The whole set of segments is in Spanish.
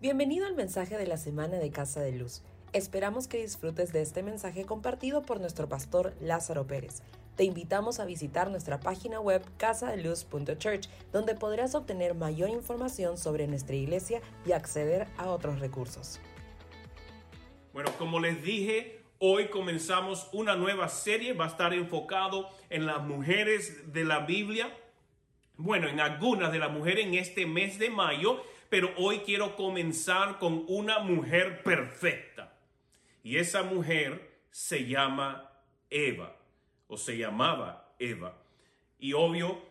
Bienvenido al mensaje de la semana de Casa de Luz. Esperamos que disfrutes de este mensaje compartido por nuestro pastor Lázaro Pérez. Te invitamos a visitar nuestra página web casadeluz.church, donde podrás obtener mayor información sobre nuestra iglesia y acceder a otros recursos. Bueno, como les dije, hoy comenzamos una nueva serie, va a estar enfocado en las mujeres de la Biblia. Bueno, en algunas de las mujeres en este mes de mayo pero hoy quiero comenzar con una mujer perfecta. Y esa mujer se llama Eva, o se llamaba Eva. Y obvio,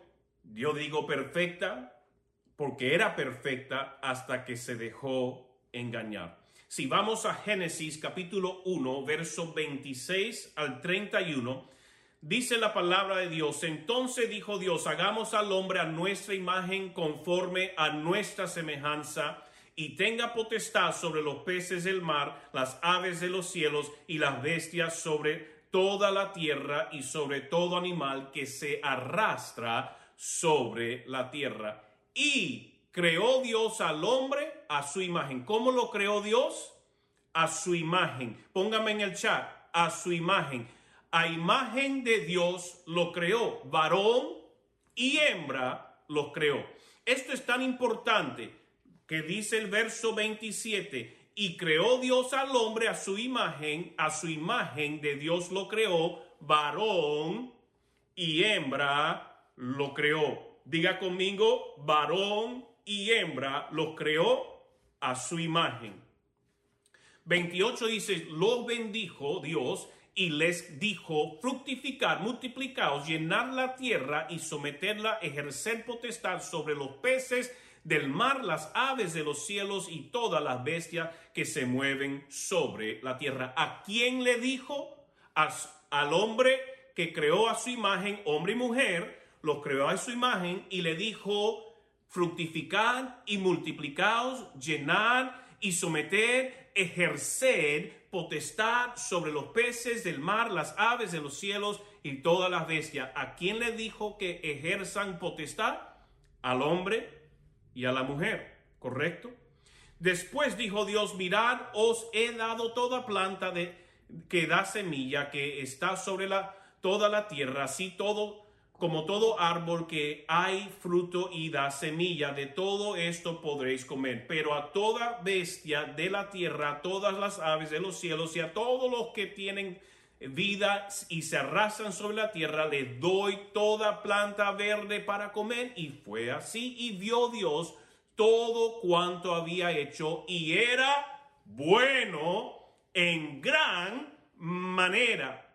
yo digo perfecta porque era perfecta hasta que se dejó engañar. Si vamos a Génesis capítulo 1, verso 26 al 31, Dice la palabra de Dios, entonces dijo Dios, hagamos al hombre a nuestra imagen conforme a nuestra semejanza y tenga potestad sobre los peces del mar, las aves de los cielos y las bestias sobre toda la tierra y sobre todo animal que se arrastra sobre la tierra. Y creó Dios al hombre a su imagen. ¿Cómo lo creó Dios? A su imagen. Póngame en el chat, a su imagen a imagen de Dios lo creó, varón y hembra los creó. Esto es tan importante que dice el verso 27, y creó Dios al hombre a su imagen, a su imagen de Dios lo creó, varón y hembra lo creó. Diga conmigo, varón y hembra los creó a su imagen. 28 dice, lo bendijo Dios y les dijo, fructificar, multiplicaos, llenar la tierra y someterla, ejercer potestad sobre los peces del mar, las aves de los cielos y todas las bestias que se mueven sobre la tierra. ¿A quién le dijo? al hombre que creó a su imagen, hombre y mujer, los creó a su imagen y le dijo, fructificar y multiplicaos, llenar y someter, ejercer potestad sobre los peces del mar, las aves de los cielos y todas las bestias. ¿A quién le dijo que ejerzan potestad? Al hombre y a la mujer, ¿correcto? Después dijo Dios, mirad, os he dado toda planta de, que da semilla, que está sobre la, toda la tierra, así todo como todo árbol que hay fruto y da semilla, de todo esto podréis comer. Pero a toda bestia de la tierra, a todas las aves de los cielos y a todos los que tienen vida y se arrasan sobre la tierra, les doy toda planta verde para comer. Y fue así y vio Dios todo cuanto había hecho y era bueno en gran manera.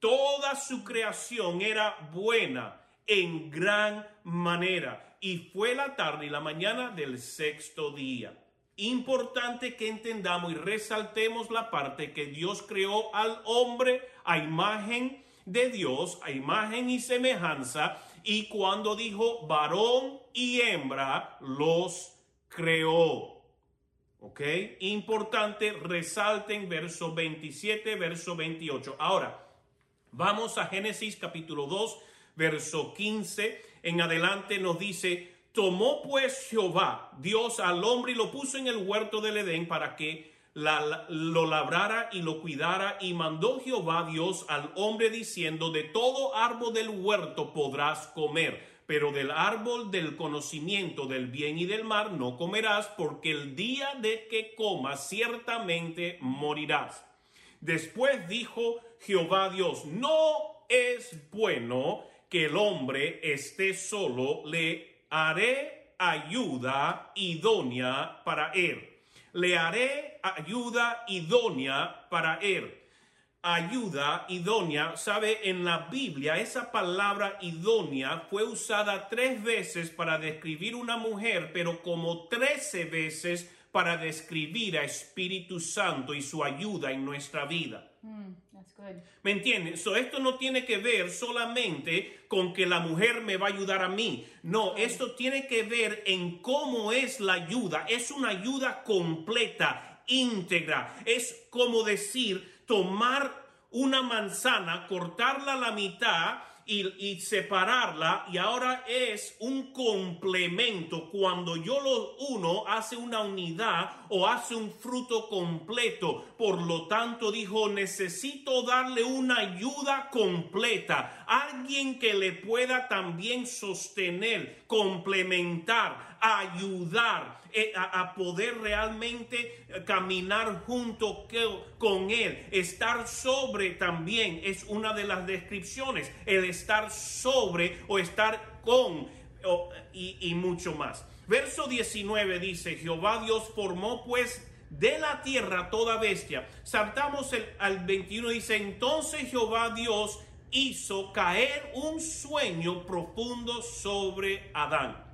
Toda su creación era buena en gran manera. Y fue la tarde y la mañana del sexto día. Importante que entendamos y resaltemos la parte que Dios creó al hombre a imagen de Dios, a imagen y semejanza. Y cuando dijo varón y hembra, los creó. ¿Ok? Importante, resalten verso 27, verso 28. Ahora, Vamos a Génesis capítulo 2, verso 15. En adelante nos dice, tomó pues Jehová, Dios al hombre y lo puso en el huerto del Edén para que lo labrara y lo cuidara y mandó Jehová Dios al hombre diciendo, de todo árbol del huerto podrás comer, pero del árbol del conocimiento del bien y del mal no comerás, porque el día de que comas ciertamente morirás. Después dijo Jehová Dios, no es bueno que el hombre esté solo, le haré ayuda idónea para él. Le haré ayuda idónea para él. Ayuda idónea, sabe, en la Biblia esa palabra idónea fue usada tres veces para describir una mujer, pero como trece veces para describir a Espíritu Santo y su ayuda en nuestra vida. Mm, ¿Me entiendes? esto no tiene que ver solamente con que la mujer me va a ayudar a mí. No, esto tiene que ver en cómo es la ayuda. Es una ayuda completa, íntegra. Es como decir, tomar una manzana, cortarla a la mitad y, separarla y ahora es un complemento. Cuando yo lo uno hace una unidad o hace un fruto completo. Por lo tanto dijo, necesito darle una ayuda completa. Alguien que le pueda también sostener, complementar, ayudar eh, a, poder realmente caminar junto con Él. Estar sobre también es una de las descripciones. El estar sobre o estar con y, mucho más. Verso 19 dice, Jehová Dios formó pues de la tierra toda bestia. Saltamos el, al 21 dice, entonces Jehová Dios hizo caer un sueño profundo sobre Adán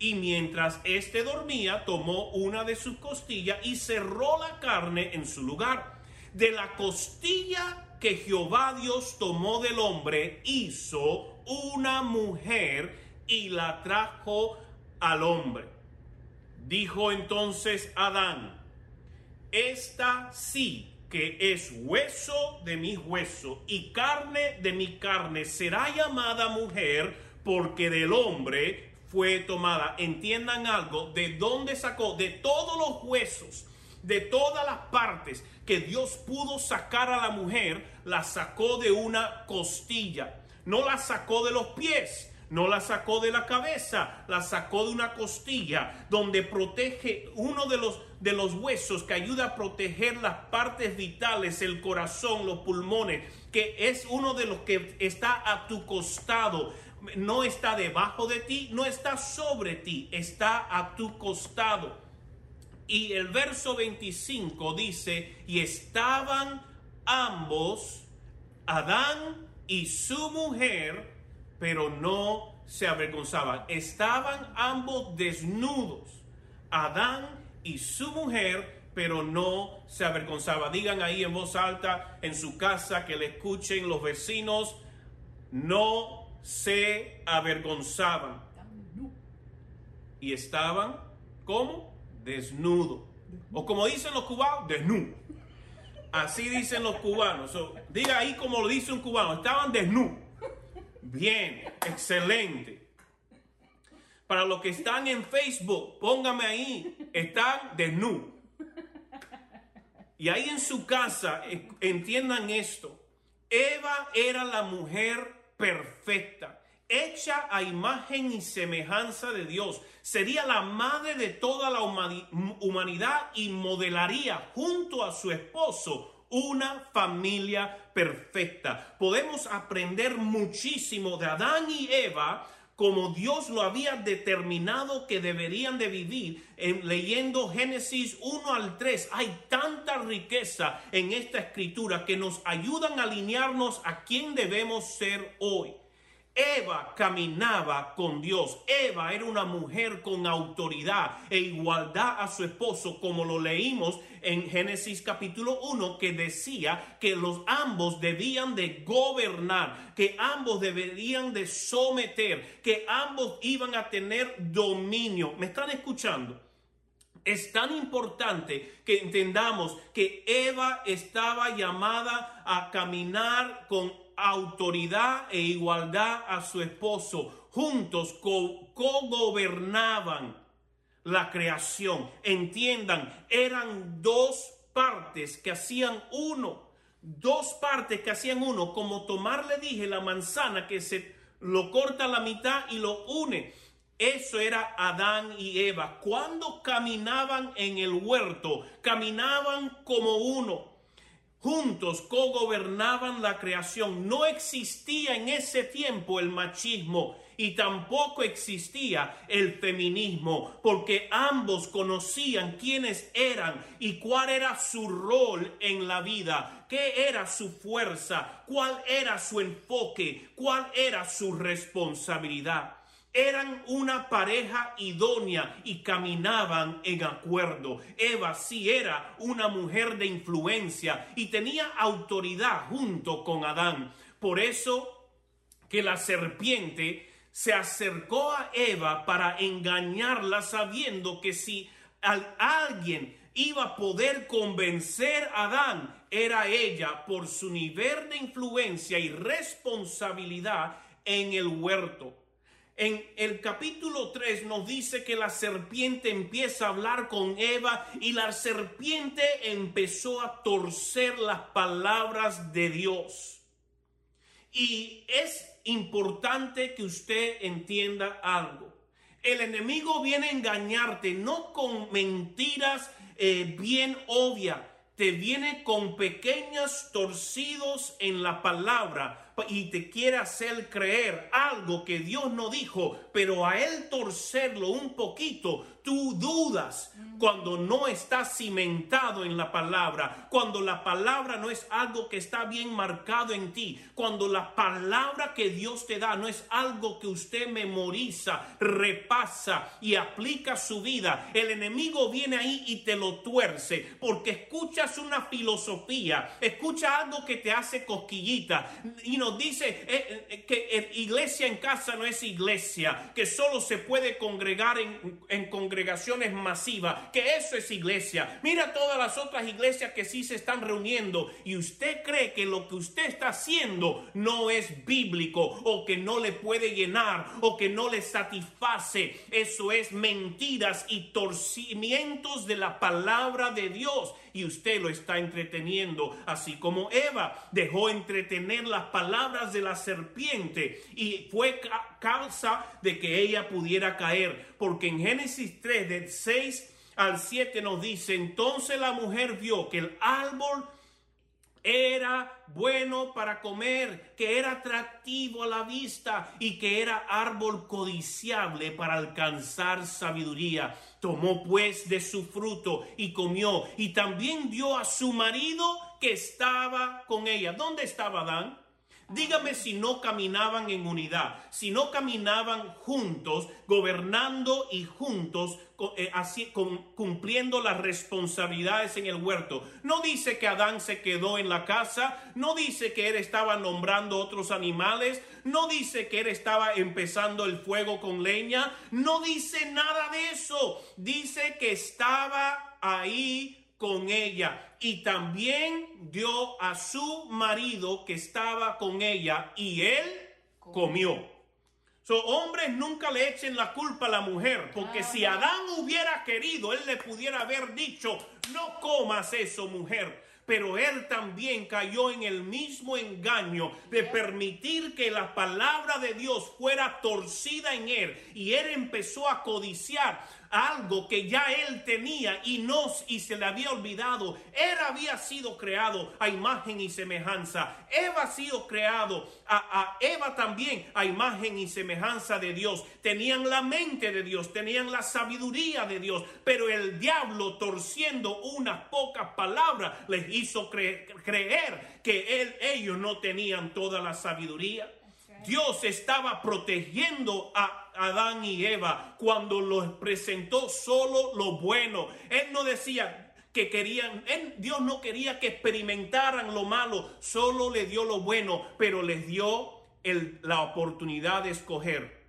y mientras éste dormía, tomó una de sus costillas y cerró la carne en su lugar. De la costilla que Jehová Dios tomó del hombre, hizo una mujer y la trajo al hombre. Dijo entonces Adán, esta sí que es hueso de mi hueso y carne de mi carne, será llamada mujer porque del hombre fue tomada. Entiendan algo, de dónde sacó, de todos los huesos, de todas las partes que Dios pudo sacar a la mujer, la sacó de una costilla. No la sacó de los pies, no la sacó de la cabeza, la sacó de una costilla donde protege uno de los de los huesos que ayuda a proteger las partes vitales, el corazón, los pulmones, que es uno de los que está a tu costado no está debajo de ti, no está sobre ti, está a tu costado. Y el verso 25 dice, y estaban ambos, Adán y su mujer, pero no se avergonzaban. Estaban ambos desnudos, Adán y su mujer, pero no se avergonzaban. Digan ahí en voz alta, en su casa, que le escuchen los vecinos, no se avergonzaban y estaban como desnudos. O como dicen los cubanos, desnudos. Así dicen los cubanos. diga ahí como lo dice un cubano, estaban desnudos. Bien, excelente. Para los que están en Facebook, póngame ahí, están desnudos. Y ahí en su casa, entiendan esto. Eva era la mujer perfecta, hecha a imagen y semejanza de Dios. Sería la madre de toda la humanidad y modelaría junto a su esposo una familia perfecta. Podemos aprender muchísimo de Adán y Eva como Dios lo había determinado que deberían de vivir. En, leyendo Génesis 1 al 3, hay tanta riqueza en esta escritura que nos ayudan a alinearnos a quién debemos ser hoy. Eva caminaba con Dios. Eva era una mujer con autoridad e igualdad a su esposo, como lo leímos en Génesis capítulo 1, que decía que los ambos debían de gobernar, que ambos deberían de someter, que ambos iban a tener dominio. ¿Me están escuchando? Es tan importante que entendamos que Eva estaba llamada a caminar con autoridad e igualdad a su esposo. Juntos co-gobernaban la creación. Entiendan, eran dos partes que hacían uno. Dos partes que hacían uno, como tomar, le dije, la manzana que se lo corta a la mitad y lo une. Eso era Adán y Eva. Cuando caminaban en el huerto, caminaban como uno juntos co-gobernaban la creación. No existía en ese tiempo el machismo y tampoco existía el feminismo, porque ambos conocían quiénes eran y cuál era su rol en la vida, qué era su fuerza, cuál era su enfoque, cuál era su responsabilidad. Eran una pareja idónea y caminaban en acuerdo. Eva sí era una mujer de influencia y tenía autoridad junto con Adán. Por eso que la serpiente se acercó a Eva para engañarla sabiendo que si alguien iba a poder convencer a Adán, era ella por su nivel de influencia y responsabilidad en el huerto. En el capítulo 3 nos dice que la serpiente empieza a hablar con Eva y la serpiente empezó a torcer las palabras de Dios. Y es importante que usted entienda algo. El enemigo viene a engañarte no con mentiras eh, bien obvias, te viene con pequeños torcidos en la palabra y te quiere hacer creer algo que Dios no dijo, pero a él torcerlo un poquito, tú dudas cuando no está cimentado en la palabra, cuando la palabra no es algo que está bien marcado en ti, cuando la palabra que Dios te da no es algo que usted memoriza, repasa y aplica a su vida. El enemigo viene ahí y te lo tuerce porque escuchas una filosofía, escucha algo que te hace cosquillita y nos dice eh, eh, que iglesia en casa no es iglesia, que solo se puede congregar en, en congregaciones masivas, que eso es iglesia. Mira todas las otras iglesias que sí se están reuniendo y usted cree que lo que usted está haciendo no es bíblico o que no le puede llenar o que no le satisface. Eso es mentiras y torcimientos de la palabra de Dios y usted lo está entreteniendo, así como Eva dejó entretener las palabras de la serpiente y fue causa de que ella pudiera caer, porque en Génesis 3 del 6 al 7 nos dice, entonces la mujer vio que el árbol era bueno para comer, que era atractivo a la vista y que era árbol codiciable para alcanzar sabiduría. Tomó pues de su fruto y comió y también dio a su marido que estaba con ella. ¿Dónde estaba Adán? Dígame si no caminaban en unidad, si no caminaban juntos, gobernando y juntos, eh, así, cumpliendo las responsabilidades en el huerto. No dice que Adán se quedó en la casa, no dice que él estaba nombrando otros animales, no dice que él estaba empezando el fuego con leña, no dice nada de eso. Dice que estaba ahí con ella. Y también dio a su marido que estaba con ella y él comió. So, hombres nunca le echen la culpa a la mujer, porque si Adán hubiera querido, él le pudiera haber dicho, no comas eso, mujer pero él también cayó en el mismo engaño de permitir que la palabra de Dios fuera torcida en él y él empezó a codiciar algo que ya él tenía y no y se le había olvidado. Él había sido creado a imagen y semejanza. Eva ha sido creado a, a Eva también a imagen y semejanza de Dios. Tenían la mente de Dios, tenían la sabiduría de Dios, pero el diablo torciendo unas pocas palabras les hizo creer que él, ellos no tenían toda la sabiduría. Dios estaba protegiendo a Adán y Eva cuando los presentó solo lo bueno. Él no decía que querían, Dios no quería que experimentaran lo malo, solo le dio lo bueno, pero les dio la oportunidad de escoger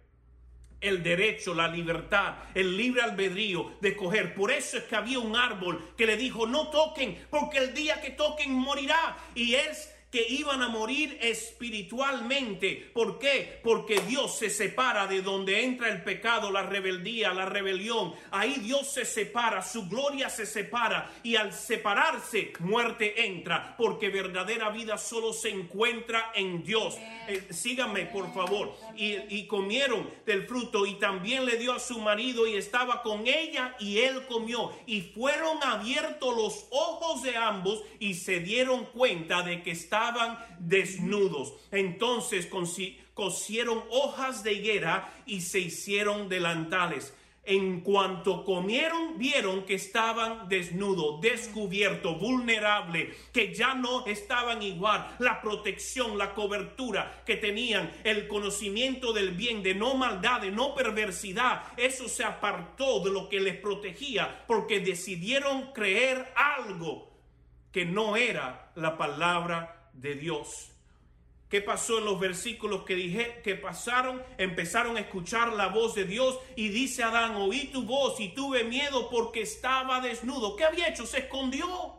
el derecho, la libertad, el libre albedrío de escoger. Por eso es que había un árbol que le dijo, no toquen, porque el día que toquen morirá. Y es que iban a morir espiritualmente. ¿Por qué? Porque Dios se separa de donde entra el pecado, la rebeldía, la rebelión. Ahí Dios se separa, su gloria se separa y al separarse muerte entra, porque verdadera vida solo se encuentra en Dios. Eh, síganme, por favor. Y, y comieron del fruto y también le dio a su marido y estaba con ella y él comió. Y fueron abiertos los ojos de ambos y se dieron cuenta de que estaban estaban desnudos. Entonces cosieron hojas de higuera y se hicieron delantales. En cuanto comieron, vieron que estaban desnudos, descubiertos, vulnerables, que ya no estaban igual. La protección, la cobertura que tenían, el conocimiento del bien, de no maldad, de no perversidad, eso se apartó de lo que les protegía porque decidieron creer algo que no era la palabra de Dios. ¿Qué pasó en los versículos que dije que pasaron? Empezaron a escuchar la voz de Dios y dice Adán, oí tu voz y tuve miedo porque estaba desnudo. ¿Qué había hecho? Se escondió.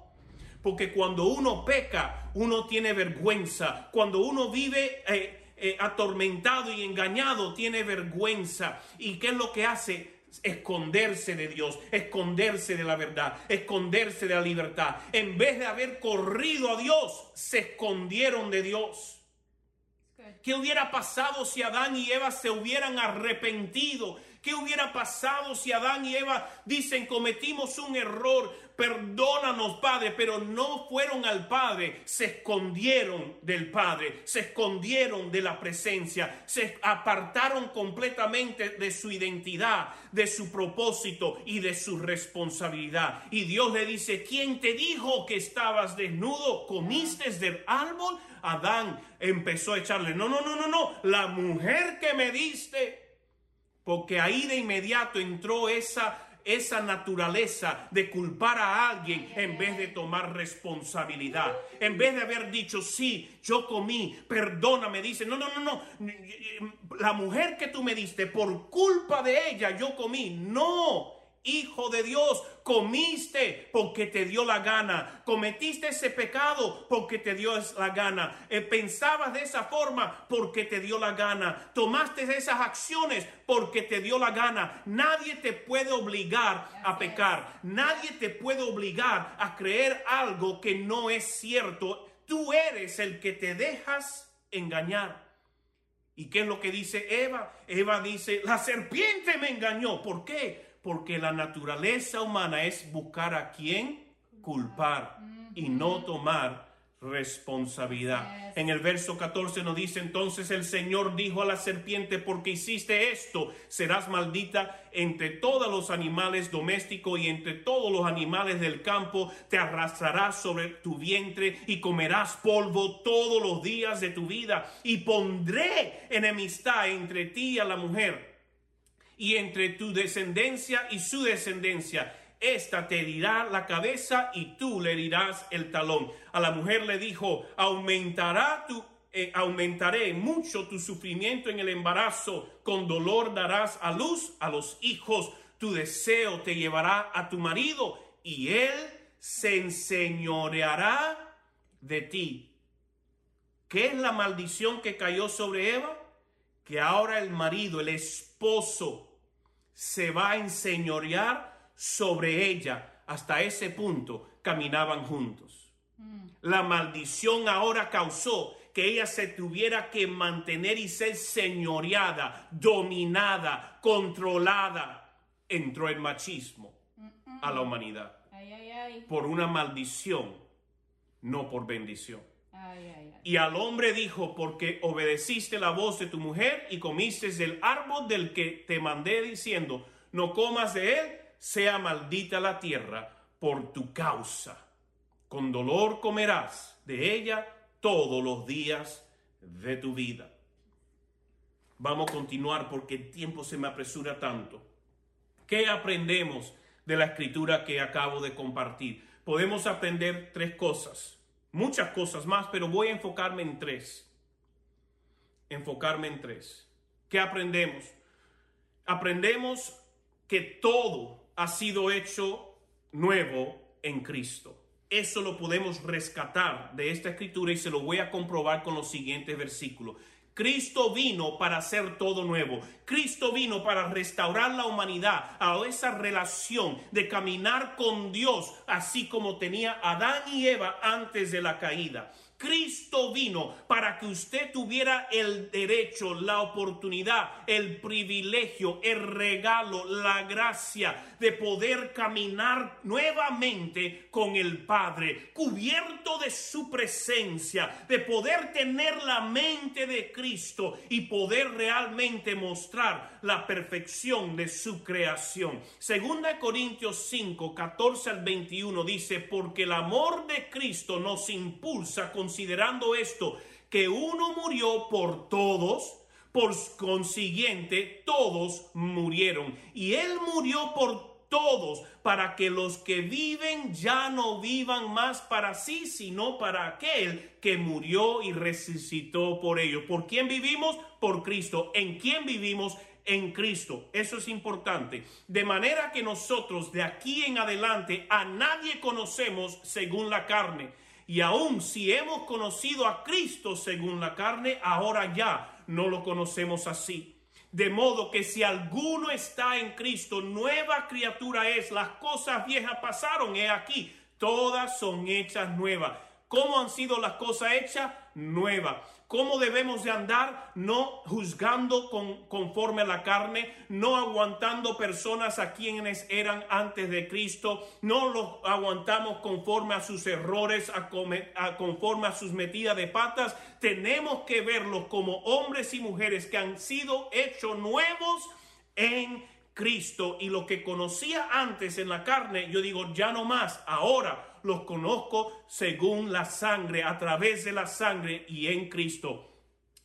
Porque cuando uno peca, uno tiene vergüenza. Cuando uno vive... Eh, eh, atormentado y engañado tiene vergüenza. ¿Y qué es lo que hace? Esconderse de Dios, esconderse de la verdad, esconderse de la libertad. En vez de haber corrido a Dios, se escondieron de Dios. ¿Qué hubiera pasado si Adán y Eva se hubieran arrepentido? ¿Qué hubiera pasado si Adán y Eva dicen cometimos un error? Perdónanos, Padre, pero no fueron al Padre, se escondieron del Padre, se escondieron de la presencia, se apartaron completamente de su identidad, de su propósito y de su responsabilidad. Y Dios le dice, ¿quién te dijo que estabas desnudo? ¿Comiste del árbol? Adán empezó a echarle, no, no, no, no, no, la mujer que me diste porque ahí de inmediato entró esa esa naturaleza de culpar a alguien en vez de tomar responsabilidad. En vez de haber dicho, sí, yo comí, perdóname, dice, no, no, no, no, la mujer que tú me diste, por culpa de ella yo comí. No, hijo de Dios, comiste porque te dio la gana, cometiste ese pecado porque te dio la gana, eh, pensabas de esa forma porque te dio la gana, tomaste esas acciones porque te dio la gana. Nadie te puede obligar a pecar, nadie te puede obligar a creer algo que no es cierto. Tú eres el que te dejas engañar. ¿Y qué es lo que dice Eva? Eva dice, la serpiente me engañó. ¿Por qué? Porque la naturaleza humana es buscar a quién culpar y no tomar responsabilidad. En el verso 14 nos dice entonces el Señor dijo a la serpiente, porque hiciste esto, serás maldita entre todos los animales domésticos y entre todos los animales del campo, te arrastrarás sobre tu vientre y comerás polvo todos los días de tu vida y pondré enemistad entre ti y a la mujer y entre tu descendencia y su descendencia. Esta te herirá la cabeza y tú le herirás el talón. A la mujer le dijo, aumentará tu eh, aumentaré mucho tu sufrimiento en el embarazo, con dolor darás a luz a los hijos, tu deseo te llevará a tu marido y él se enseñoreará de ti. ¿Qué es la maldición que cayó sobre Eva? Que ahora el marido, el esposo, se va a enseñorear sobre ella. Hasta ese punto caminaban juntos. Mm. La maldición ahora causó que ella se tuviera que mantener y ser señoreada, dominada, controlada. Entró el machismo a la humanidad por una maldición, no por bendición. Y al hombre dijo, porque obedeciste la voz de tu mujer y comiste del árbol del que te mandé diciendo, no comas de él, sea maldita la tierra por tu causa. Con dolor comerás de ella todos los días de tu vida. Vamos a continuar porque el tiempo se me apresura tanto. ¿Qué aprendemos de la escritura que acabo de compartir? Podemos aprender tres cosas muchas cosas más, pero voy a enfocarme en tres. Enfocarme en tres. ¿Qué aprendemos? Aprendemos que todo ha sido hecho nuevo en Cristo. Eso lo podemos rescatar de esta escritura y se lo voy a comprobar con los siguientes versículos. Cristo vino para hacer todo nuevo. Cristo vino para restaurar la humanidad a esa relación de caminar con Dios, así como tenía Adán y Eva antes de la caída. Cristo vino para que usted tuviera el derecho, la oportunidad, el privilegio, el regalo, la gracia de poder caminar nuevamente con el Padre, cubierto de su presencia, de poder tener la mente de Cristo y poder realmente mostrar la perfección de su creación. Segunda Corintios 5, 14 al 21 dice, porque el amor de Cristo nos impulsa con considerando esto, que uno murió por todos, por consiguiente todos murieron. Y Él murió por todos, para que los que viven ya no vivan más para sí, sino para aquel que murió y resucitó por ellos. ¿Por quién vivimos? Por Cristo. ¿En quién vivimos? En Cristo. Eso es importante. De manera que nosotros de aquí en adelante a nadie conocemos según la carne. Y aún si hemos conocido a Cristo según la carne, ahora ya no lo conocemos así. De modo que si alguno está en Cristo, nueva criatura es. Las cosas viejas pasaron, he aquí, todas son hechas nuevas. ¿Cómo han sido las cosas hechas? Nuevas. ¿Cómo debemos de andar? No juzgando con, conforme a la carne, no aguantando personas a quienes eran antes de Cristo, no los aguantamos conforme a sus errores, conforme a sus metidas de patas. Tenemos que verlos como hombres y mujeres que han sido hechos nuevos en Cristo y lo que conocía antes en la carne, yo digo, ya no más, ahora los conozco según la sangre, a través de la sangre y en Cristo.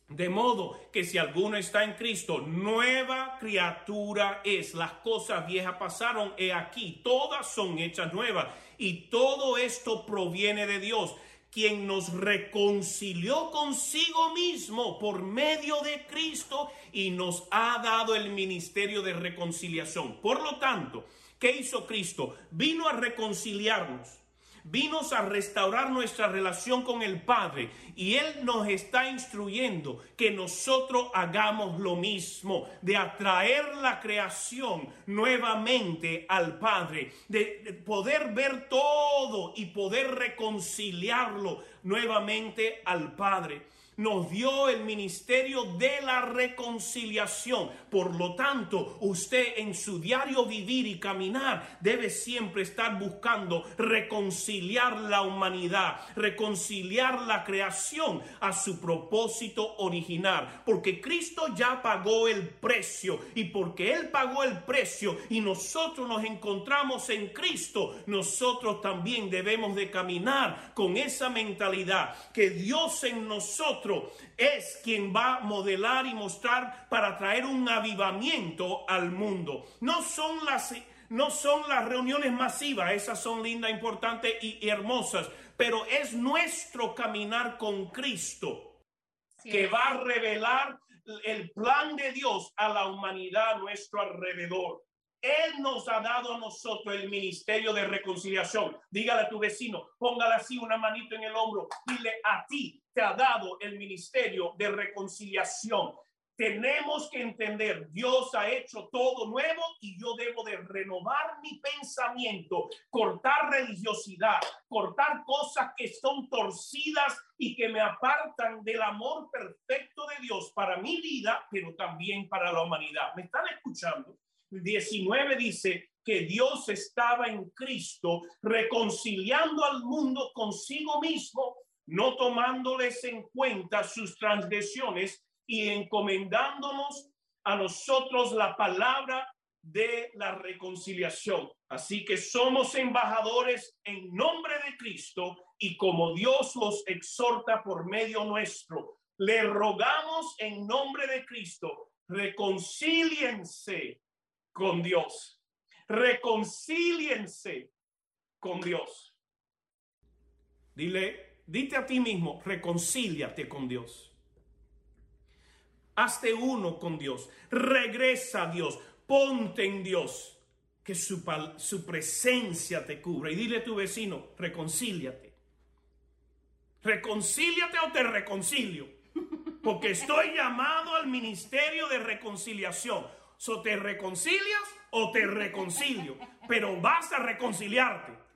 De modo que si alguno está en Cristo, nueva criatura es. Las cosas viejas pasaron, he aquí, todas son hechas nuevas. Y todo esto proviene de Dios quien nos reconcilió consigo mismo por medio de Cristo y nos ha dado el ministerio de reconciliación. Por lo tanto, ¿qué hizo Cristo? Vino a reconciliarnos vino a restaurar nuestra relación con el Padre y Él nos está instruyendo que nosotros hagamos lo mismo, de atraer la creación nuevamente al Padre, de, poder ver todo y poder reconciliarlo nuevamente al Padre nos dio el ministerio de la reconciliación. Por lo tanto, usted en su diario vivir y caminar debe siempre estar buscando reconciliar la humanidad, reconciliar la creación a su propósito original. Porque Cristo ya pagó el precio y porque Él pagó el precio y nosotros nos encontramos en Cristo, nosotros también debemos de caminar con esa mentalidad que Dios en nosotros es quien va a modelar y mostrar para traer un avivamiento al mundo. No son las no son las reuniones masivas, esas son lindas, importantes y, hermosas, pero es nuestro caminar con Cristo que va a revelar el plan de Dios a la humanidad a nuestro alrededor. Él nos ha dado a nosotros el ministerio de reconciliación. Dígale a tu vecino, póngale así una manito en el hombro, dile a ti ha dado el ministerio de reconciliación. Tenemos que entender, Dios ha hecho todo nuevo y yo debo de renovar mi pensamiento, cortar religiosidad, cortar cosas que son torcidas y que me apartan del amor perfecto de Dios para mi vida, pero también para la humanidad. ¿Me están escuchando? 19 dice que Dios estaba en Cristo reconciliando al mundo consigo mismo, no tomándoles en cuenta sus transgresiones y encomendándonos a nosotros la palabra de la reconciliación. Así que somos embajadores en nombre de Cristo y como Dios los exhorta por medio nuestro, le rogamos en nombre de Cristo, reconcíliense con Dios. Reconcíliense con Dios. Dile, dite a ti mismo, reconcíliate con Dios. Hazte uno con Dios. Regresa a Dios. Ponte en Dios. Que su, presencia te cubra. Y dile a tu vecino, reconcíliate. Reconcíliate o te reconcilio. Porque estoy llamado al ministerio de reconciliación. So te reconcilias o te reconcilio, pero vas a reconciliarte.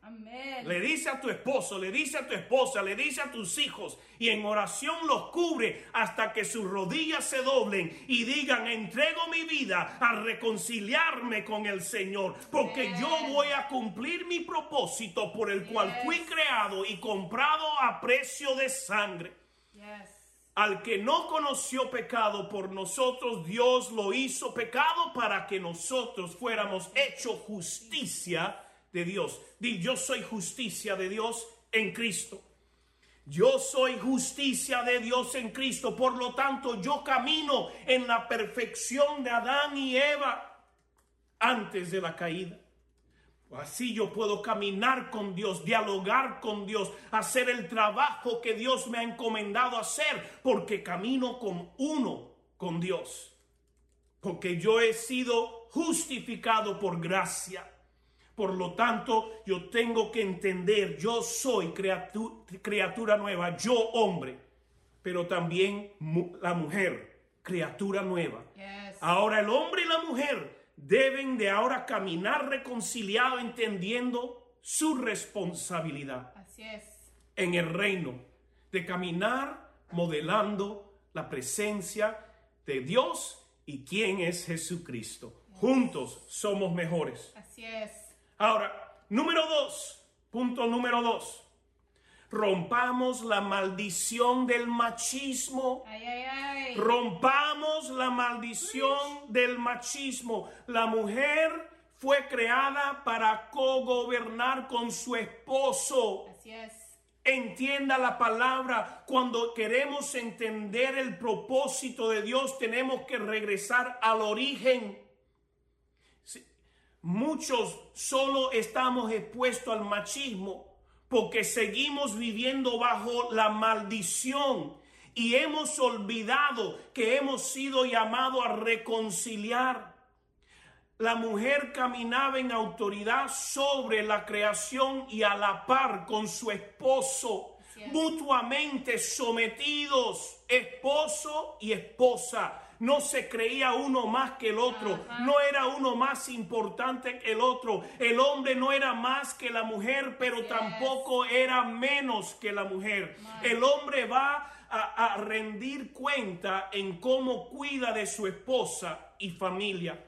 Le dice a tu esposo, le dice a tu esposa, le dice a tus hijos y en oración los cubre hasta que sus rodillas se doblen y digan, entrego mi vida a reconciliarme con el Señor, porque yo voy a cumplir mi propósito por el cual fui creado y comprado a precio de sangre. Al que no conoció pecado por nosotros, Dios lo hizo pecado para que nosotros fuéramos hecho justicia de Dios. Di, yo soy justicia de Dios en Cristo. Yo soy justicia de Dios en Cristo. Por lo tanto, yo camino en la perfección de Adán y Eva antes de la caída. Así yo puedo caminar con Dios, dialogar con Dios, hacer el trabajo que Dios me ha encomendado hacer, porque camino con uno, con Dios. Porque yo he sido justificado por gracia. Por lo tanto, yo tengo que entender, yo soy criatura, criatura nueva, yo hombre, pero también la mujer criatura nueva. Yes. Ahora el hombre y la mujer deben de ahora caminar reconciliado entendiendo su responsabilidad Así es. en el reino, de caminar modelando la presencia de Dios y quién es Jesucristo. Juntos somos mejores. Así es. Ahora, número dos, punto número dos. Rompamos la maldición del machismo. Ay, ay, ay. Rompamos la maldición del machismo. La mujer fue creada para cogobernar con su esposo. Así es. Entienda la palabra. Cuando queremos entender el propósito de Dios, tenemos que regresar al origen. Muchos solo estamos expuestos al machismo porque seguimos viviendo bajo la maldición y hemos olvidado que hemos sido llamados a reconciliar. La mujer caminaba en autoridad sobre la creación y a la par con su esposo, mutuamente sometidos, esposo y esposa. No se creía uno más que el otro, Ajá. no era uno más importante que el otro. El hombre no era más que la mujer, pero Yes. tampoco era menos que la mujer. My. El hombre va a, a rendir cuenta en cómo cuida de su esposa y familia.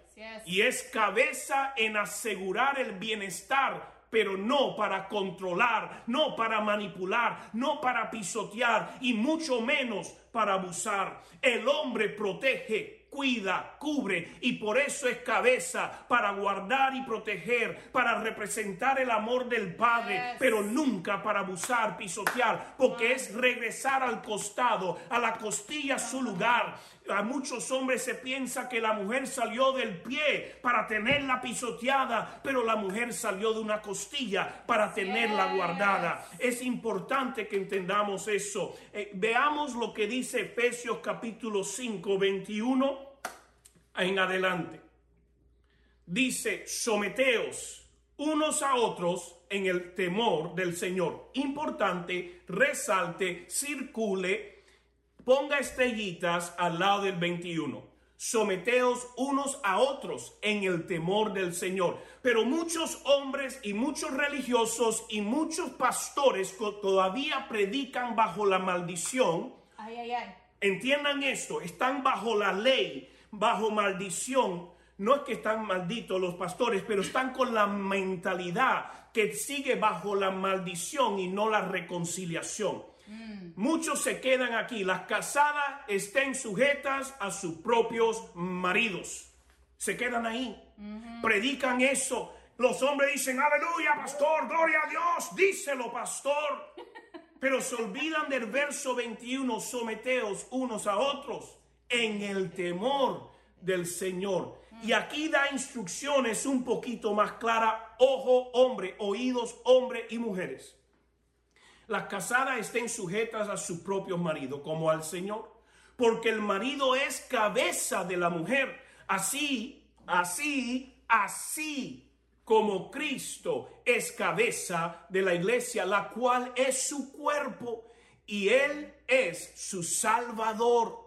Y es cabeza en asegurar el bienestar, pero no para controlar, no para manipular, no para pisotear y mucho menos para abusar. El hombre protege, cuida, cubre y por eso es cabeza para guardar y proteger, para representar el amor del Padre, Yes. pero nunca para abusar, pisotear, porque Wow. es regresar al costado, a la costilla a su lugar. A muchos hombres se piensa que la mujer salió del pie para tenerla pisoteada, pero la mujer salió de una costilla para tenerla Yes. guardada. Es importante que entendamos eso. Eh, veamos lo que dice Efesios capítulo 5, 21 en adelante. Dice, someteos unos a otros en el temor del Señor. Importante, resalte, circule, ponga estrellitas al lado del 21. Someteos unos a otros en el temor del Señor. Pero muchos hombres y muchos religiosos y muchos pastores todavía predican bajo la maldición Ay, ay, ay. Entiendan esto, están bajo la ley, bajo maldición. No es que están malditos los pastores, pero están con la mentalidad que sigue bajo la maldición y no la reconciliación. Muchos se quedan aquí. Las casadas estén sujetas a sus propios maridos. Se quedan ahí. Predican eso. Los hombres dicen, aleluya, pastor, gloria a Dios. Díselo, pastor. Pero se olvidan del verso 21, someteos unos a otros en el temor del Señor. Y aquí da instrucciones un poquito más claras, ojo hombre, oídos hombre y mujeres. Las casadas estén sujetas a su propio marido como al Señor, porque el marido es cabeza de la mujer. Así, así, así como Cristo es cabeza de la iglesia, la cual es su cuerpo y Él es su Salvador.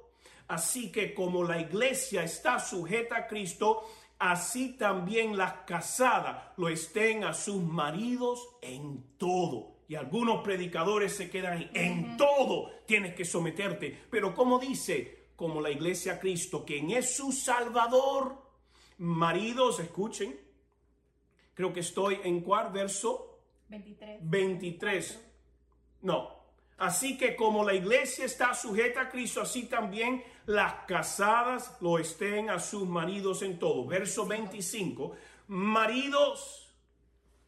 Así que como la iglesia está sujeta a Cristo, así también las casadas lo estén a sus maridos en todo. Y algunos predicadores se quedan ahí, en todo tienes que someterte. Pero como dice, como la iglesia a Cristo, quien es su Salvador, maridos, escuchen, creo que estoy en cuál verso 23. 23. No. Así que como la iglesia está sujeta a Cristo, así también las casadas lo estén a sus maridos en todo. Verso 25. Maridos,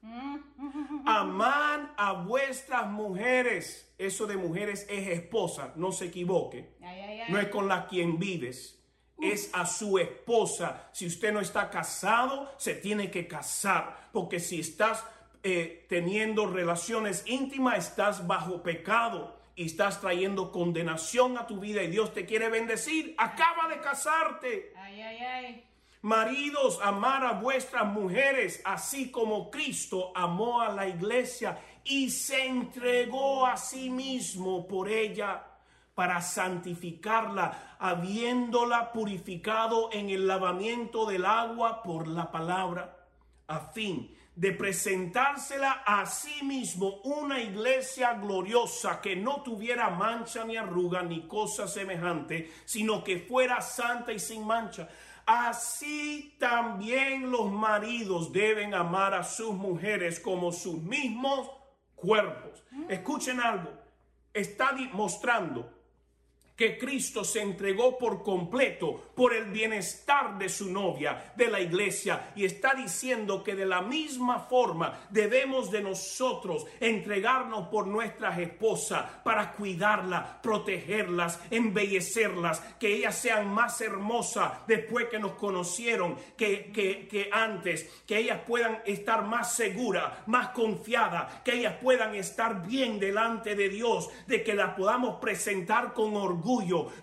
amad a vuestras mujeres. Eso de mujeres es esposa, no se equivoque. Ay, ay, ay. No es con la quien vives, es a su esposa. Si usted no está casado, se tiene que casar, porque si estás eh, teniendo relaciones íntimas, estás bajo pecado y estás trayendo condenación a tu vida y Dios te quiere bendecir. Acaba de casarte. Ay, ay, ay. Maridos, amar a vuestras mujeres, así como Cristo amó a la iglesia y se entregó a sí mismo por ella para santificarla, habiéndola purificado en el lavamiento del agua por la palabra, a fin de presentársela a sí mismo una iglesia gloriosa que no tuviera mancha ni arruga ni cosa semejante, sino que fuera santa y sin mancha. Así también los maridos deben amar a sus mujeres como sus mismos cuerpos. Escuchen algo, está mostrando que Cristo se entregó por completo por el bienestar de su novia, de la iglesia, y está diciendo que de la misma forma debemos de nosotros entregarnos por nuestras esposas para cuidarlas, protegerlas, embellecerlas, que ellas sean más hermosas después que nos conocieron que, que, que antes, que ellas puedan estar más seguras, más confiadas, que ellas puedan estar bien delante de Dios, de que las podamos presentar con orgullo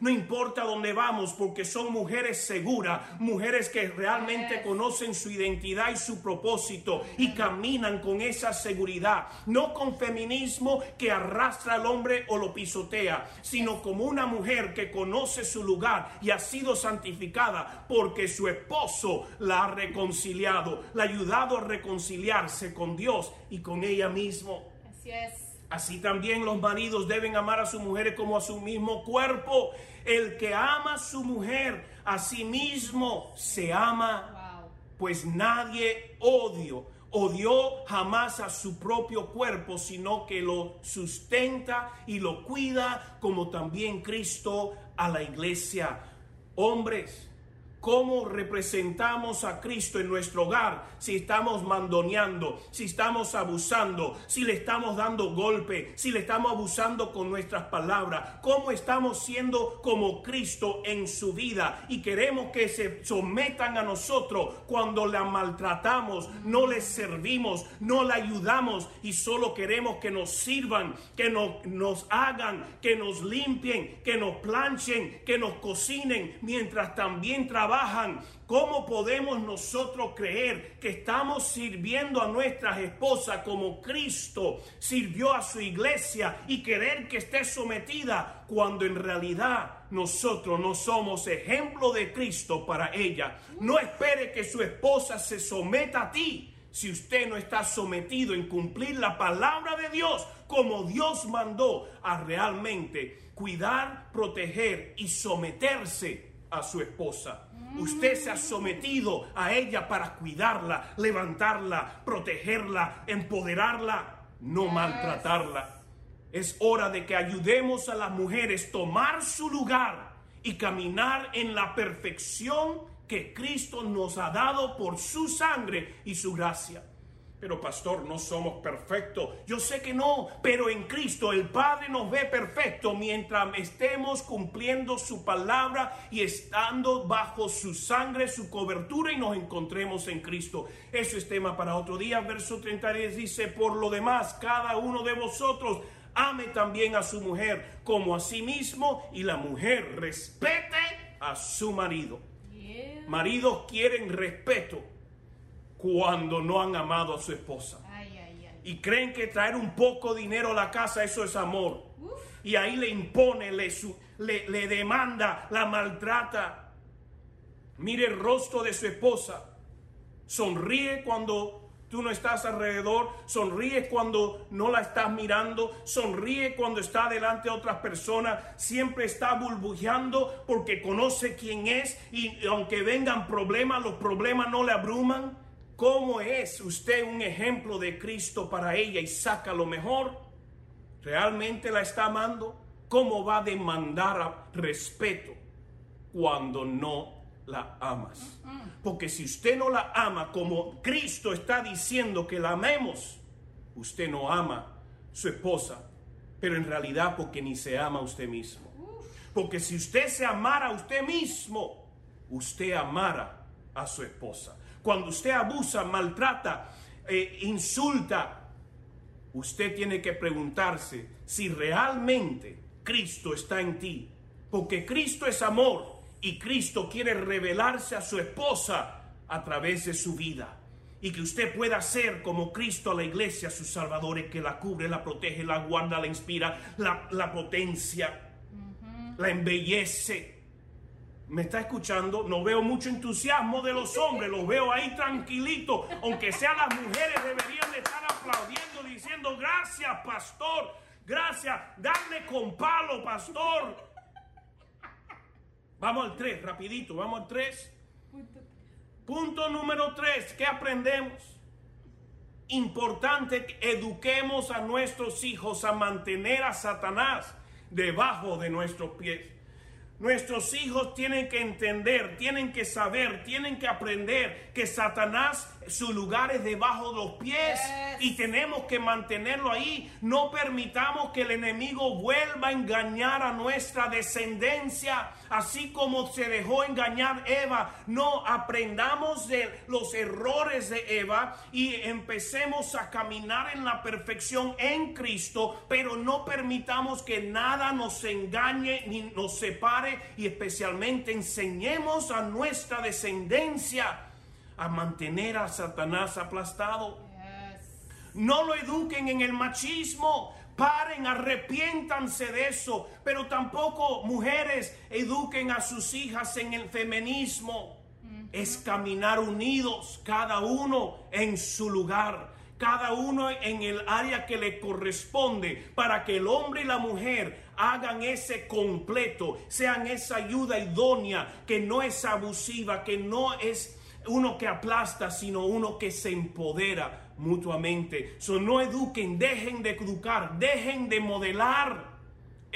no importa dónde vamos, porque son mujeres seguras, mujeres que realmente conocen su identidad y su propósito y caminan con esa seguridad, no con feminismo que arrastra al hombre o lo pisotea, sino como una mujer que conoce su lugar y ha sido santificada porque su esposo la ha reconciliado, la ha ayudado a reconciliarse con Dios y con ella mismo. Así es. Así también los maridos deben amar a sus mujeres como a su mismo cuerpo. El que ama a su mujer a sí mismo se ama, pues nadie odio odió jamás a su propio cuerpo, sino que lo sustenta y lo cuida, como también Cristo a la iglesia. Hombres, cómo representamos a Cristo en nuestro hogar, si estamos mandoneando, si estamos abusando, si le estamos dando golpe, si le estamos abusando con nuestras palabras, cómo estamos siendo como Cristo en su vida. Y queremos que se sometan a nosotros cuando la maltratamos, no les servimos, no la ayudamos. Y solo queremos que nos sirvan, que nos, hagan, que nos limpien, que nos planchen, que nos cocinen, mientras también trabajan ¿Cómo podemos nosotros creer que estamos sirviendo a nuestras esposas como Cristo sirvió a su iglesia y querer que esté sometida cuando en realidad nosotros no somos ejemplo de Cristo para ella? No espere que su esposa se someta a ti si usted no está sometido en cumplir la palabra de Dios como Dios mandó a realmente cuidar, proteger y someterse a su esposa. Usted se ha sometido a ella para cuidarla, levantarla, protegerla, empoderarla, no maltratarla. Es hora de que ayudemos a las mujeres a tomar su lugar y caminar en la perfección que Cristo nos ha dado por su sangre y su gracia. Pero pastor, no somos perfectos. Yo sé que no, pero en Cristo el Padre nos ve perfecto mientras estemos cumpliendo su palabra y estando bajo su sangre, su cobertura y nos encontremos en Cristo. Eso es tema para otro día. Verso 33 dice, por lo demás, cada uno de vosotros ame también a su mujer como a sí mismo y la mujer respete a su marido. Maridos quieren respeto cuando no han amado a su esposa. Y creen que traer un poco de dinero a la casa, eso es amor. Y ahí le impone, le, le, demanda, la maltrata. Mire el rostro de su esposa. Sonríe cuando tú no estás alrededor, sonríe cuando no la estás mirando, sonríe cuando está delante de otras personas, siempre está burbujeando porque conoce quién es y aunque vengan problemas, los problemas no le abruman. ¿Cómo es usted un ejemplo de Cristo para ella y saca lo mejor? ¿Realmente la está amando? ¿Cómo va a demandar respeto cuando no la amas? Porque si usted no la ama como Cristo está diciendo que la amemos, usted no ama su esposa, pero en realidad porque ni se ama a usted mismo. Porque si usted se amara a usted mismo, usted amara a su esposa cuando usted abusa, maltrata, eh, insulta, usted tiene que preguntarse si realmente Cristo está en ti. Porque Cristo es amor y Cristo quiere revelarse a su esposa a través de su vida. Y que usted pueda ser como Cristo a la iglesia, su Salvador, que la cubre, la protege, la guarda, la inspira, la, la potencia. la embellece. ¿Me está escuchando? No veo mucho entusiasmo de los hombres, los veo ahí tranquilitos. Aunque sean las mujeres, deberían de estar aplaudiendo, diciendo gracias, pastor, gracias, darle con palo, pastor. Vamos al 3, rapidito, vamos al 3. Punto número 3, ¿qué aprendemos? Importante que eduquemos a nuestros hijos a mantener a Satanás debajo de nuestros pies. Nuestros hijos tienen que entender, tienen que saber, tienen que aprender que Satanás su lugar es debajo de los pies Yes. y tenemos que mantenerlo ahí. No permitamos que el enemigo vuelva a engañar a nuestra descendencia, así como se dejó engañar Eva. No aprendamos de los errores de Eva y empecemos a caminar en la perfección en Cristo, pero no permitamos que nada nos engañe ni nos separe y especialmente enseñemos a nuestra descendencia a mantener a Satanás aplastado. Yes. No lo eduquen en el machismo. Paren, arrepiéntanse de eso. Pero tampoco mujeres eduquen a sus hijas en el feminismo. Es caminar unidos, cada uno en su lugar, cada uno en el área que le corresponde, para que el hombre y la mujer hagan ese completo, sean esa ayuda idónea, que no es abusiva, que no es uno que aplasta, sino uno que se empodera mutuamente. So, no eduquen, dejen de educar, dejen de modelar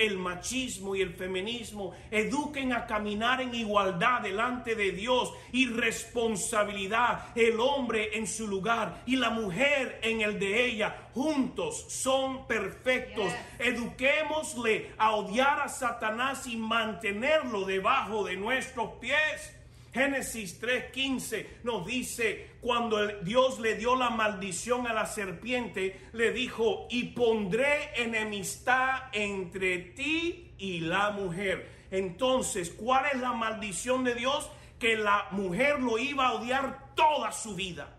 el machismo y el feminismo. Eduquen a caminar en igualdad delante de Dios y responsabilidad. El hombre en su lugar y la mujer en el de ella. Juntos son perfectos. Eduquémosle a odiar a Satanás y mantenerlo debajo de nuestros pies. Génesis 3:15 nos dice, cuando Dios le dio la maldición a la serpiente, le dijo, y pondré enemistad entre ti y la mujer. Entonces, ¿cuál es la maldición de Dios? Que la mujer lo iba a odiar toda su vida.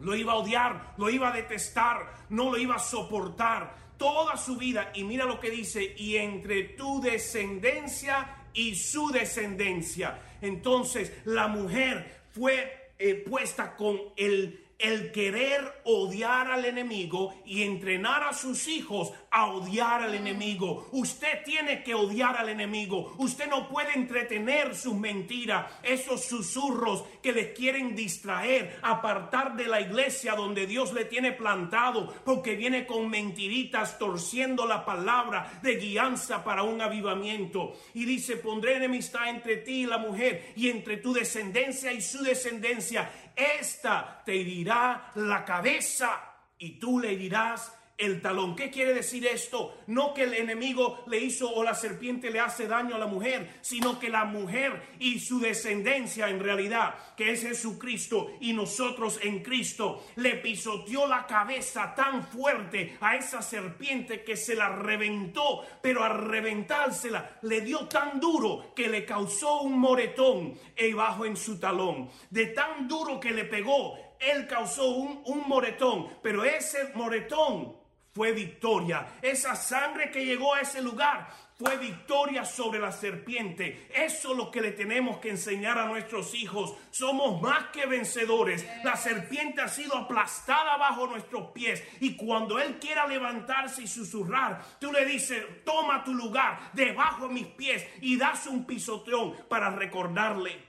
Lo iba a odiar, lo iba a detestar, no lo iba a soportar toda su vida. Y mira lo que dice, y entre tu descendencia y su descendencia. Entonces la mujer fue eh, puesta con el, el querer odiar al enemigo y entrenar a sus hijos a odiar al enemigo. Usted tiene que odiar al enemigo. Usted no puede entretener sus mentiras, esos susurros que le quieren distraer, apartar de la iglesia donde Dios le tiene plantado, porque viene con mentiritas, torciendo la palabra de guianza para un avivamiento. Y dice, pondré enemistad entre ti y la mujer, y entre tu descendencia y su descendencia. Esta te herirá la cabeza y tú le herirás el talón. ¿Qué quiere decir esto? No que el enemigo le hizo o la serpiente le hace daño a la mujer, sino que la mujer y su descendencia en realidad, que es Jesucristo y nosotros en Cristo, le pisoteó la cabeza tan fuerte a esa serpiente que se la reventó, pero al reventársela le dio tan duro que le causó un moretón bajo en su talón. De tan duro que le pegó, él causó un moretón, pero ese moretón fue victoria. Esa sangre que llegó a ese lugar fue victoria sobre la serpiente. Eso es lo que le tenemos que enseñar a nuestros hijos. Somos más que vencedores. La serpiente ha sido aplastada bajo nuestros pies. Y cuando Él quiera levantarse y susurrar, tú le dices, toma tu lugar debajo de mis pies y das un pisoteón para recordarle.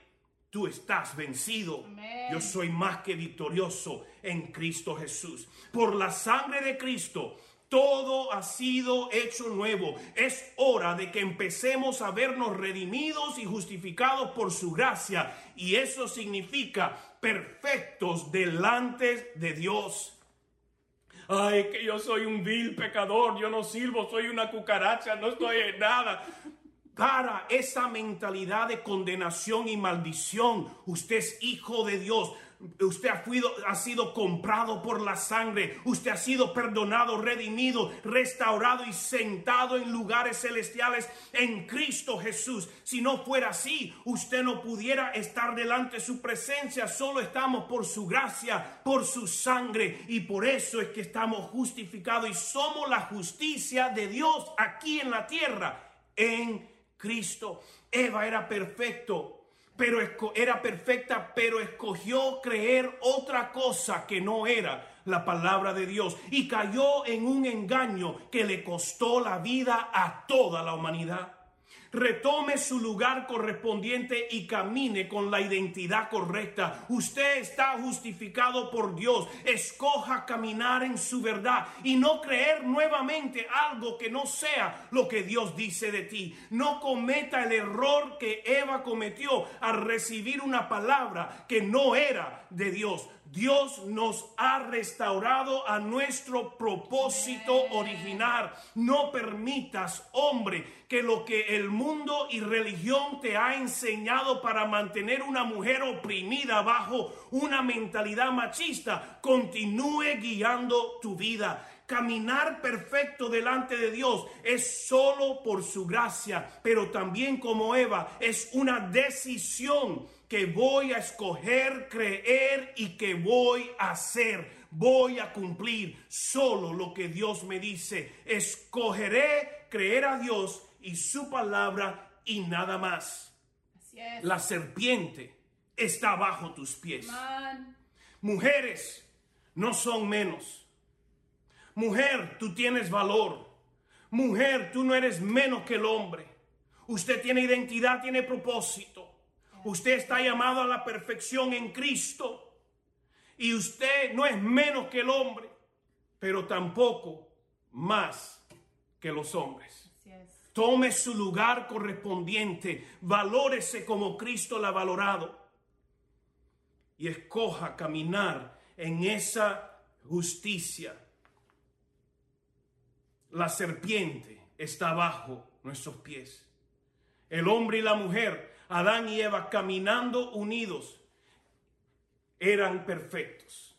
Tú estás vencido. Amén. Yo soy más que victorioso en Cristo Jesús. Por la sangre de Cristo, todo ha sido hecho nuevo. Es hora de que empecemos a vernos redimidos y justificados por su gracia. Y eso significa perfectos delante de Dios. Ay, que yo soy un vil pecador, yo no sirvo, soy una cucaracha, no estoy en nada. Para esa mentalidad de condenación y maldición, usted es hijo de Dios. Usted ha, fuido- ha sido comprado por la sangre. Usted ha sido perdonado, redimido, restaurado y sentado en lugares celestiales en Cristo Jesús. Si no fuera así, usted no pudiera estar delante de su presencia. Solo estamos por su gracia, por su sangre. Y por eso es que estamos justificados y somos la justicia de Dios aquí en la tierra en Cristo. Eva era perfecto, pero era perfecta, pero escogió creer otra cosa que no era la palabra de Dios y cayó en un engaño que le costó la vida a toda la humanidad. Retome su lugar correspondiente y camine con la identidad correcta. Usted está justificado por Dios. Escoja caminar en su verdad y no creer nuevamente algo que no sea lo que Dios dice de ti. No cometa el error que Eva cometió al recibir una palabra que no era de Dios. Dios nos ha restaurado a nuestro propósito original. No permitas, hombre, que lo que el mundo y religión te ha enseñado para mantener una mujer oprimida bajo una mentalidad machista continúe guiando tu vida. Caminar perfecto delante de Dios es solo por su gracia, pero también como Eva es una decisión que voy a escoger, creer y que voy a hacer. Voy a cumplir solo lo que Dios me dice. Escogeré creer a Dios y su palabra y nada más. Así es. La serpiente está bajo tus pies. Man. Mujeres no son menos. Mujer, tú tienes valor. Mujer, tú no eres menos que el hombre. Usted tiene identidad, tiene propósito. Usted está llamado a la perfección en Cristo. Y usted no es menos que el hombre, pero tampoco más que los hombres. Tome su lugar correspondiente, valórese como Cristo la ha valorado y escoja caminar en esa justicia. La serpiente está bajo nuestros pies. El hombre y la mujer, Adán y Eva, caminando unidos, eran perfectos.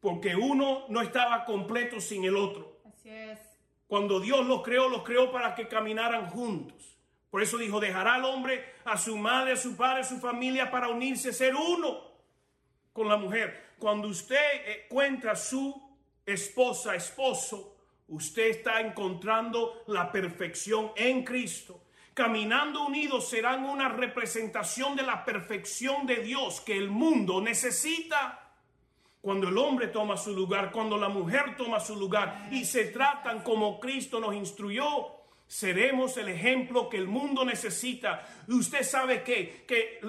Porque uno no estaba completo sin el otro. Así es. Cuando Dios los creó, los creó para que caminaran juntos. Por eso dijo, dejará al hombre a su madre, a su padre, a su familia para unirse, ser uno con la mujer. Cuando usted encuentra a su esposa, esposo, usted está encontrando la perfección en Cristo. Caminando unidos serán una representación de la perfección de Dios que el mundo necesita. Cuando el hombre toma su lugar, cuando la mujer toma su lugar y se tratan como Cristo nos instruyó, seremos el ejemplo que el mundo necesita. Usted sabe que, que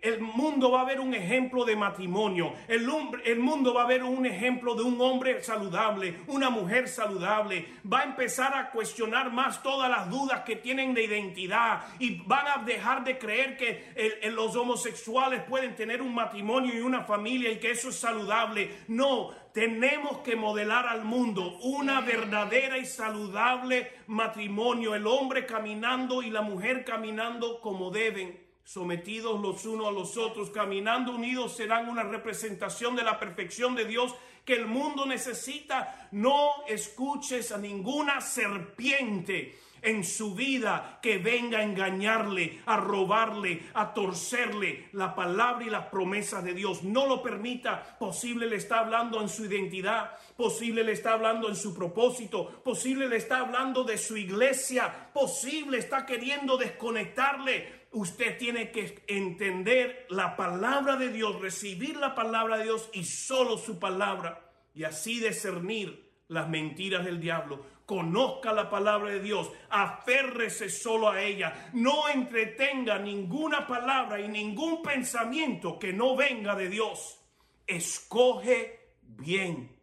el mundo va a ver un ejemplo de matrimonio. El, el mundo va a ver un ejemplo de un hombre saludable, una mujer saludable. Va a empezar a cuestionar más todas las dudas que tienen de identidad y van a dejar de creer que los homosexuales pueden tener un matrimonio y una familia y que eso es saludable. No, tenemos que modelar al mundo una verdadera y saludable matrimonio. El hombre caminando y la mujer caminando como deben sometidos los unos a los otros, caminando unidos, serán una representación de la perfección de Dios que el mundo necesita. No escuches a ninguna serpiente en su vida que venga a engañarle, a robarle, a torcerle la palabra y las promesas de Dios. No lo permita. Posible le está hablando en su identidad, posible le está hablando en su propósito, posible le está hablando de su iglesia, posible está queriendo desconectarle. Usted tiene que entender la palabra de Dios, recibir la palabra de Dios y solo su palabra y así discernir las mentiras del diablo. Conozca la palabra de Dios, aférrese solo a ella, no entretenga ninguna palabra y ningún pensamiento que no venga de Dios. Escoge bien.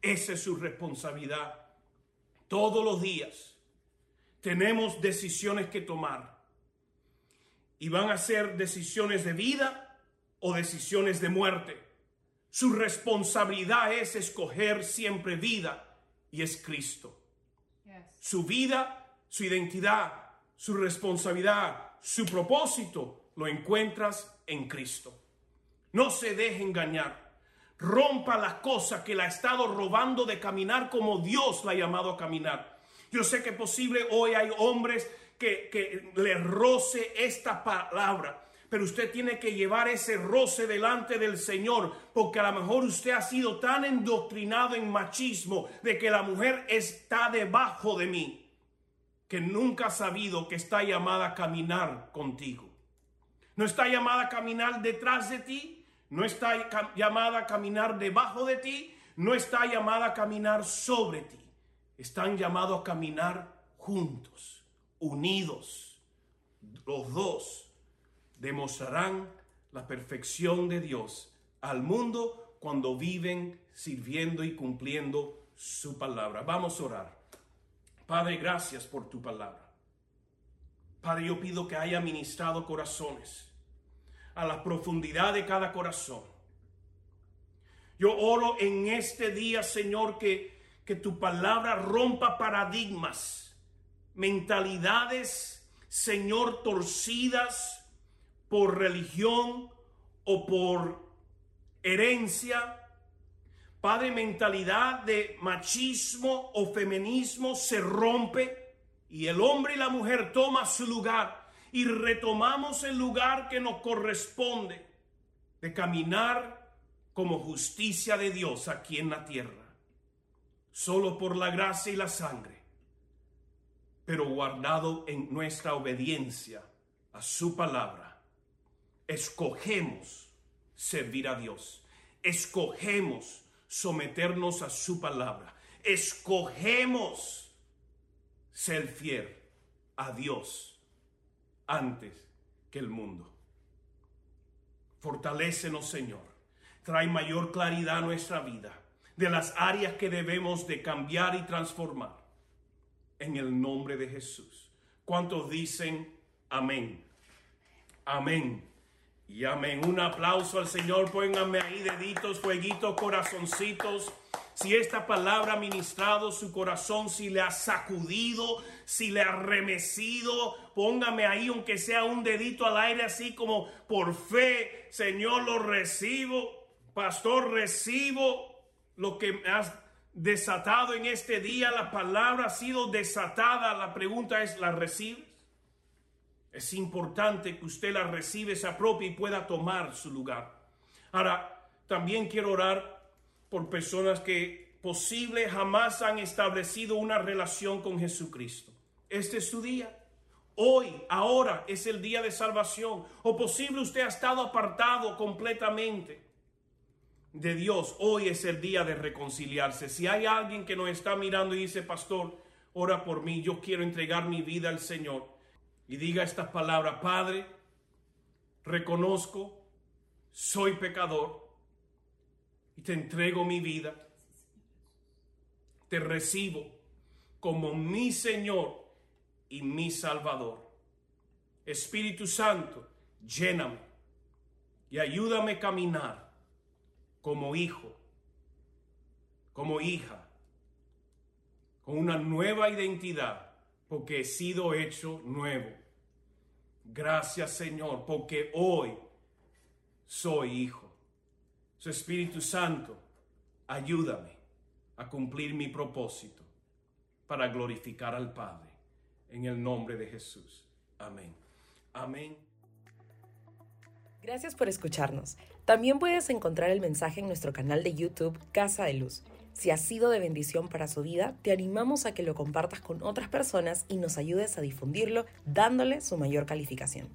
Esa es su responsabilidad. Todos los días tenemos decisiones que tomar. Y van a ser decisiones de vida o decisiones de muerte. Su responsabilidad es escoger siempre vida y es Cristo. Su vida, su identidad, su responsabilidad, su propósito lo encuentras en Cristo. No se deje engañar. Rompa las cosas que la ha estado robando de caminar como Dios la ha llamado a caminar. Yo sé que posible hoy hay hombres que, le roce esta palabra. Pero usted tiene que llevar ese roce delante del Señor, porque a lo mejor usted ha sido tan endoctrinado en machismo de que la mujer está debajo de mí. que nunca ha sabido que está llamada a caminar contigo. No está llamada a caminar detrás de ti, no está llamada a caminar debajo de ti, no está llamada a caminar sobre ti. Están llamados a caminar juntos, unidos. Los dos demostrarán la perfección de Dios al mundo cuando viven sirviendo y cumpliendo su palabra. Vamos a orar. Padre, gracias por tu palabra. Padre, yo pido que haya ministrado corazones a la profundidad de cada corazón. Yo oro en este día, Señor, que, que tu palabra rompa paradigmas, mentalidades, Señor, torcidas por religión o por herencia, Padre, mentalidad de machismo o feminismo se rompe y el hombre y la mujer toma su lugar y retomamos el lugar que nos corresponde de caminar como justicia de Dios aquí en la tierra, solo por la gracia y la sangre, pero guardado en nuestra obediencia a su palabra. Escogemos servir a Dios. Escogemos someternos a su palabra. Escogemos ser fiel a Dios antes que el mundo. Fortalécenos, Señor. Trae mayor claridad a nuestra vida de las áreas que debemos de cambiar y transformar. En el nombre de Jesús. ¿Cuántos dicen amén? Amén. Y amén. Un aplauso al Señor. Pónganme ahí deditos, fueguitos, corazoncitos. Si esta palabra ha ministrado su corazón, si le ha sacudido, si le ha remecido, póngame ahí, aunque sea un dedito al aire, así como por fe, Señor, lo recibo. Pastor, recibo lo que has desatado en este día. La palabra ha sido desatada. La pregunta es, ¿la recibes? Es importante que usted la reciba, se apropie y pueda tomar su lugar. Ahora, también quiero orar por personas que posible jamás han establecido una relación con Jesucristo. Este es su día. Hoy, ahora es el día de salvación. O posible usted ha estado apartado completamente de Dios. Hoy es el día de reconciliarse. Si hay alguien que nos está mirando y dice, pastor, ora por mí, yo quiero entregar mi vida al Señor y diga estas palabras, Padre, reconozco, soy pecador y te entrego mi vida, te recibo como mi Señor y mi Salvador. Espíritu Santo, lléname y ayúdame a caminar como hijo, como hija, con una nueva identidad porque he sido hecho nuevo. Gracias Señor, porque hoy soy hijo. Su Espíritu Santo, ayúdame a cumplir mi propósito para glorificar al Padre. En el nombre de Jesús. Amén. Amén. Gracias por escucharnos. También puedes encontrar el mensaje en nuestro canal de YouTube Casa de Luz. Si ha sido de bendición para su vida, te animamos a que lo compartas con otras personas y nos ayudes a difundirlo dándole su mayor calificación.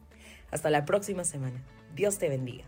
Hasta la próxima semana. Dios te bendiga.